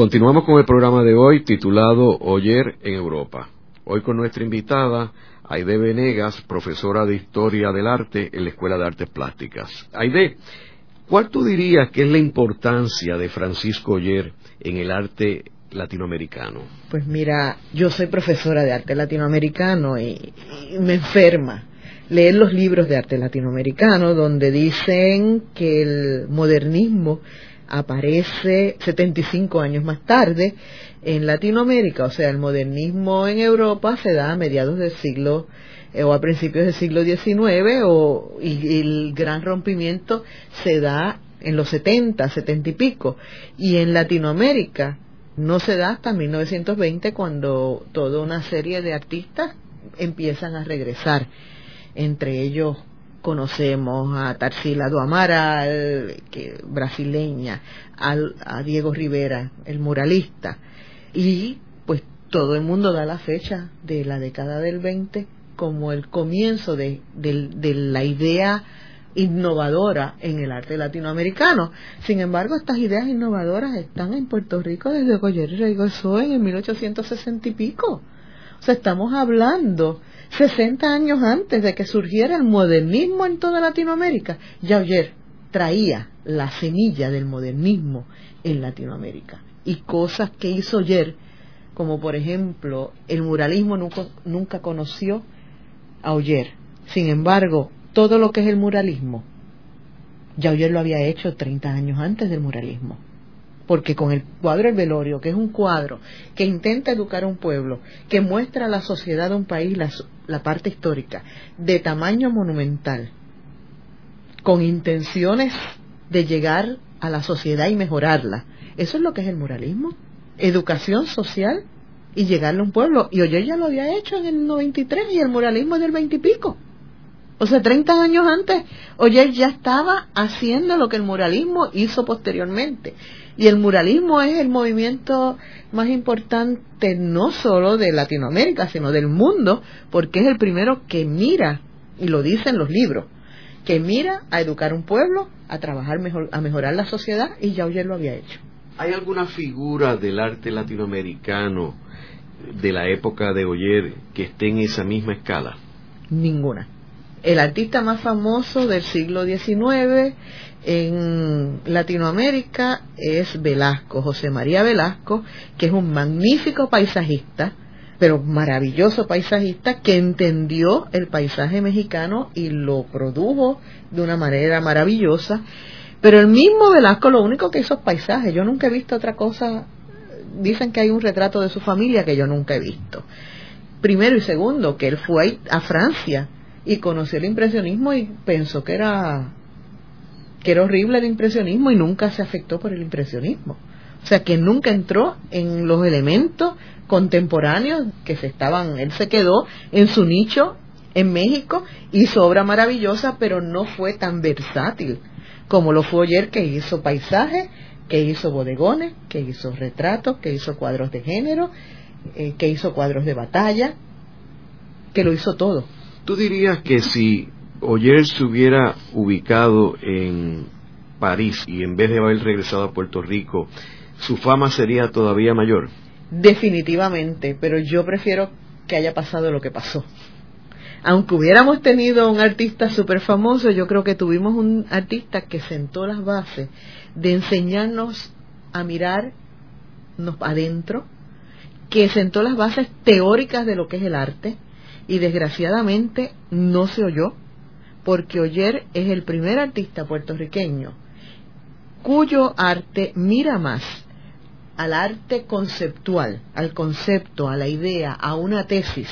S2: Continuamos con el programa de hoy titulado Oyer en Europa. Hoy con nuestra invitada, Aide Venegas, profesora de Historia del Arte en la Escuela de Artes Plásticas. Aide, ¿cuál tú dirías que es la importancia de Francisco Oyer en el arte latinoamericano?
S3: Pues mira, yo soy profesora de arte latinoamericano y, me enferma leer los libros de arte latinoamericano donde dicen que el modernismo aparece 75 años más tarde en Latinoamérica, o sea, el modernismo en Europa se da a mediados del siglo eh, o a principios del siglo XIX o, y, el gran rompimiento se da en los 70, 70 y pico. Y en Latinoamérica no se da hasta 1920 cuando toda una serie de artistas empiezan a regresar. Entre ellos conocemos a Tarsila do Amaral, que, brasileña, a Diego Rivera, el muralista, y pues todo el mundo da la fecha de la década del 20 como el comienzo de, la idea innovadora en el arte latinoamericano. Sin embargo, estas ideas innovadoras están en Puerto Rico desde Goyer y Regozoen en 1860 y pico. O sea, estamos hablando 60 años antes de que surgiera el modernismo en toda Latinoamérica. Ya Oyer traía la semilla del modernismo en Latinoamérica. Y cosas que hizo Oyer, como por ejemplo, el muralismo nunca, nunca conoció a Oyer. Sin embargo, todo lo que es el muralismo, ya Oyer lo había hecho 30 años antes del muralismo. Porque con el cuadro El Velorio, que es un cuadro que intenta educar a un pueblo, que muestra a la sociedad de un país la, parte histórica, de tamaño monumental, con intenciones de llegar a la sociedad y mejorarla. Eso es lo que es el muralismo. Educación social y llegarle a un pueblo. Y Oyer ya lo había hecho en el 93 y el muralismo en el 20 y pico. O sea, 30 años antes, Oyer ya estaba haciendo lo que el muralismo hizo posteriormente. Y el muralismo es el movimiento más importante no solo de Latinoamérica, sino del mundo, porque es el primero que mira, y lo dicen los libros, que mira a educar un pueblo, a trabajar mejor, a mejorar la sociedad, y ya Oyer lo había hecho.
S2: ¿Hay alguna figura del arte latinoamericano de la época de Oyer que esté en esa misma escala?
S3: Ninguna el artista más famoso del siglo XIX en Latinoamérica es Velasco, José María Velasco, que es un magnífico paisajista, pero maravilloso paisajista que entendió el paisaje mexicano y lo produjo de una manera maravillosa. Pero el mismo Velasco lo único que hizo es paisaje. Yo nunca he visto otra cosa. Dicen que hay un retrato de su familia que yo nunca he visto. Primero y segundo, que él fue a Francia y conoció el impresionismo y pensó que era que era horrible el impresionismo y nunca se afectó por el impresionismo. O sea, que nunca entró en los elementos contemporáneos que se estaban, él se quedó en su nicho en México, hizo obra maravillosa, pero no fue tan versátil como lo fue ayer que hizo paisajes, que hizo bodegones, que hizo retratos, que hizo cuadros de género, eh, que hizo cuadros de batalla, que lo hizo todo.
S2: ¿Tú dirías que si Oyer se hubiera ubicado en París y en vez de haber regresado a Puerto Rico, su fama sería todavía mayor?
S3: Definitivamente, pero yo prefiero que haya pasado lo que pasó. Aunque hubiéramos tenido un artista súper famoso, yo creo que tuvimos un artista que sentó las bases de enseñarnos a mirar adentro, que sentó las bases teóricas de lo que es el arte, y desgraciadamente no se oyó porque Oyer es el primer artista puertorriqueño cuyo arte mira más al arte conceptual, al concepto, a la idea, a una tesis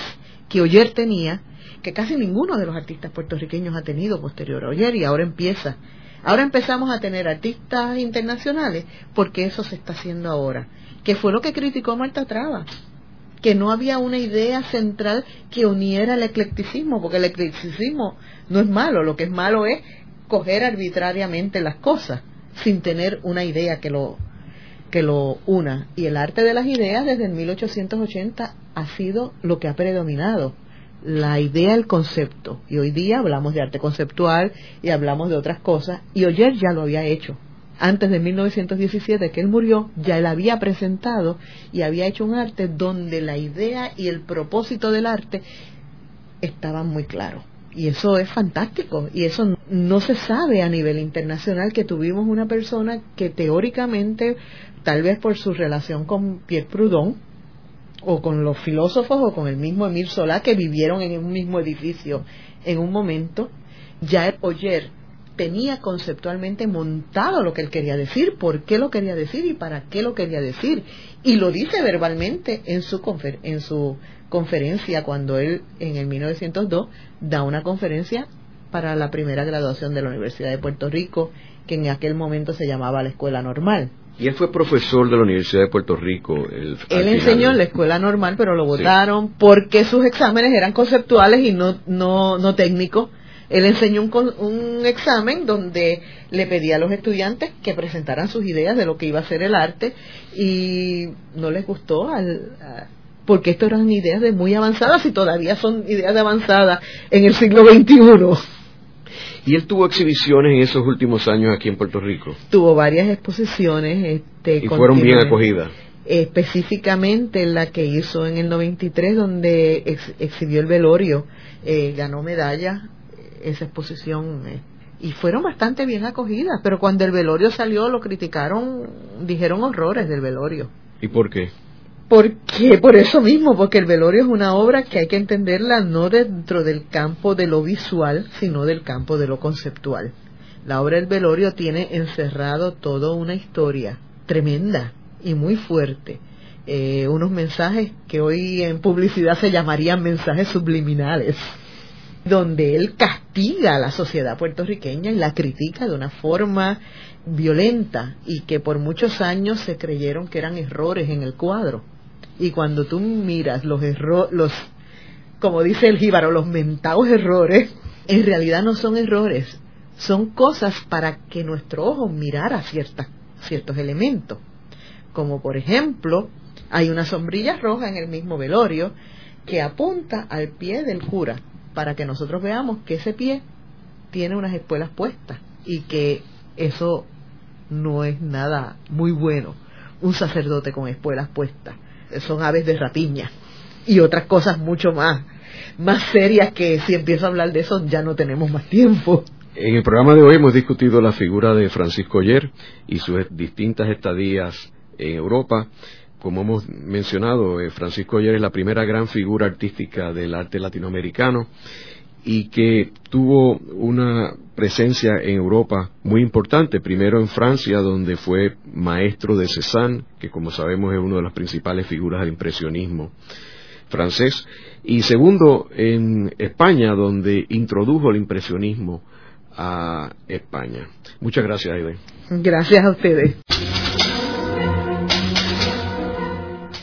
S3: que Oyer tenía, que casi ninguno de los artistas puertorriqueños ha tenido posterior a Oyer y ahora empieza. Ahora empezamos a tener artistas internacionales porque eso se está haciendo ahora, que fue lo que criticó Marta Traba que no había una idea central que uniera el eclecticismo, porque el eclecticismo no es malo, lo que es malo es coger arbitrariamente las cosas sin tener una idea que lo que lo una y el arte de las ideas desde el 1880 ha sido lo que ha predominado la idea, el concepto. Y hoy día hablamos de arte conceptual y hablamos de otras cosas. Y Oyer ya lo había hecho. Antes de 1917, que él murió, ya él había presentado y había hecho un arte donde la idea y el propósito del arte estaban muy claros. Y eso es fantástico. Y eso no se sabe a nivel internacional que tuvimos una persona que teóricamente, tal vez por su relación con Pierre Proudhon, o con los filósofos o con el mismo Emil Solá que vivieron en un mismo edificio en un momento, ya Oyer tenía conceptualmente montado lo que él quería decir, por qué lo quería decir y para qué lo quería decir. Y lo dice verbalmente en su, en su conferencia cuando él en el 1902 da una conferencia para la primera graduación de la Universidad de Puerto Rico, que en aquel momento se llamaba la Escuela Normal.
S2: Y él fue profesor de la Universidad de Puerto Rico.
S3: él enseñó en la escuela normal, pero lo votaron porque sus exámenes eran conceptuales y no, no, no técnicos. Él enseñó un, un, examen donde le pedía a los estudiantes que presentaran sus ideas de lo que iba a ser el arte y no les gustó al, porque esto eran ideas de muy avanzadas y todavía son ideas de avanzadas en el siglo XXI.
S2: ¿Y él tuvo exhibiciones en esos últimos años aquí en Puerto Rico?
S3: Tuvo varias exposiciones. Este,
S2: ¿Y fueron bien acogidas?
S3: Específicamente la que hizo en el 93, donde exhibió el velorio, eh, ganó medalla esa exposición. Eh, y fueron bastante bien acogidas, pero cuando el velorio salió lo criticaron, dijeron horrores del velorio.
S2: ¿Y por qué?
S3: Porque por eso mismo, porque el velorio es una obra que hay que entenderla no dentro del campo de lo visual, sino del campo de lo conceptual. La obra del velorio tiene encerrado toda una historia tremenda y muy fuerte. Eh, unos mensajes que hoy en publicidad se llamarían mensajes subliminales, donde él castiga a la sociedad puertorriqueña y la critica de una forma violenta y que por muchos años se creyeron que eran errores en el cuadro y cuando tú miras los errores, los, como dice el jíbaro, los mentados errores, en realidad no son errores, son cosas para que nuestro ojo mirara ciertas, ciertos elementos. Como por ejemplo, hay una sombrilla roja en el mismo velorio que apunta al pie del cura para que nosotros veamos que ese pie tiene unas espuelas puestas y que eso no es nada muy bueno, un sacerdote con espuelas puestas son aves de rapiña y otras cosas mucho más, más serias que si empiezo a hablar de eso ya no tenemos más tiempo.
S2: En el programa de hoy hemos discutido la figura de Francisco Oyer y sus distintas estadías en Europa. Como hemos mencionado, eh, Francisco Oyer es la primera gran figura artística del arte latinoamericano y que tuvo una presencia en Europa muy importante, primero en Francia, donde fue maestro de Cézanne, que como sabemos es una de las principales figuras del impresionismo francés, y segundo en España, donde introdujo el impresionismo a España. Muchas gracias, Aide.
S3: Gracias a ustedes.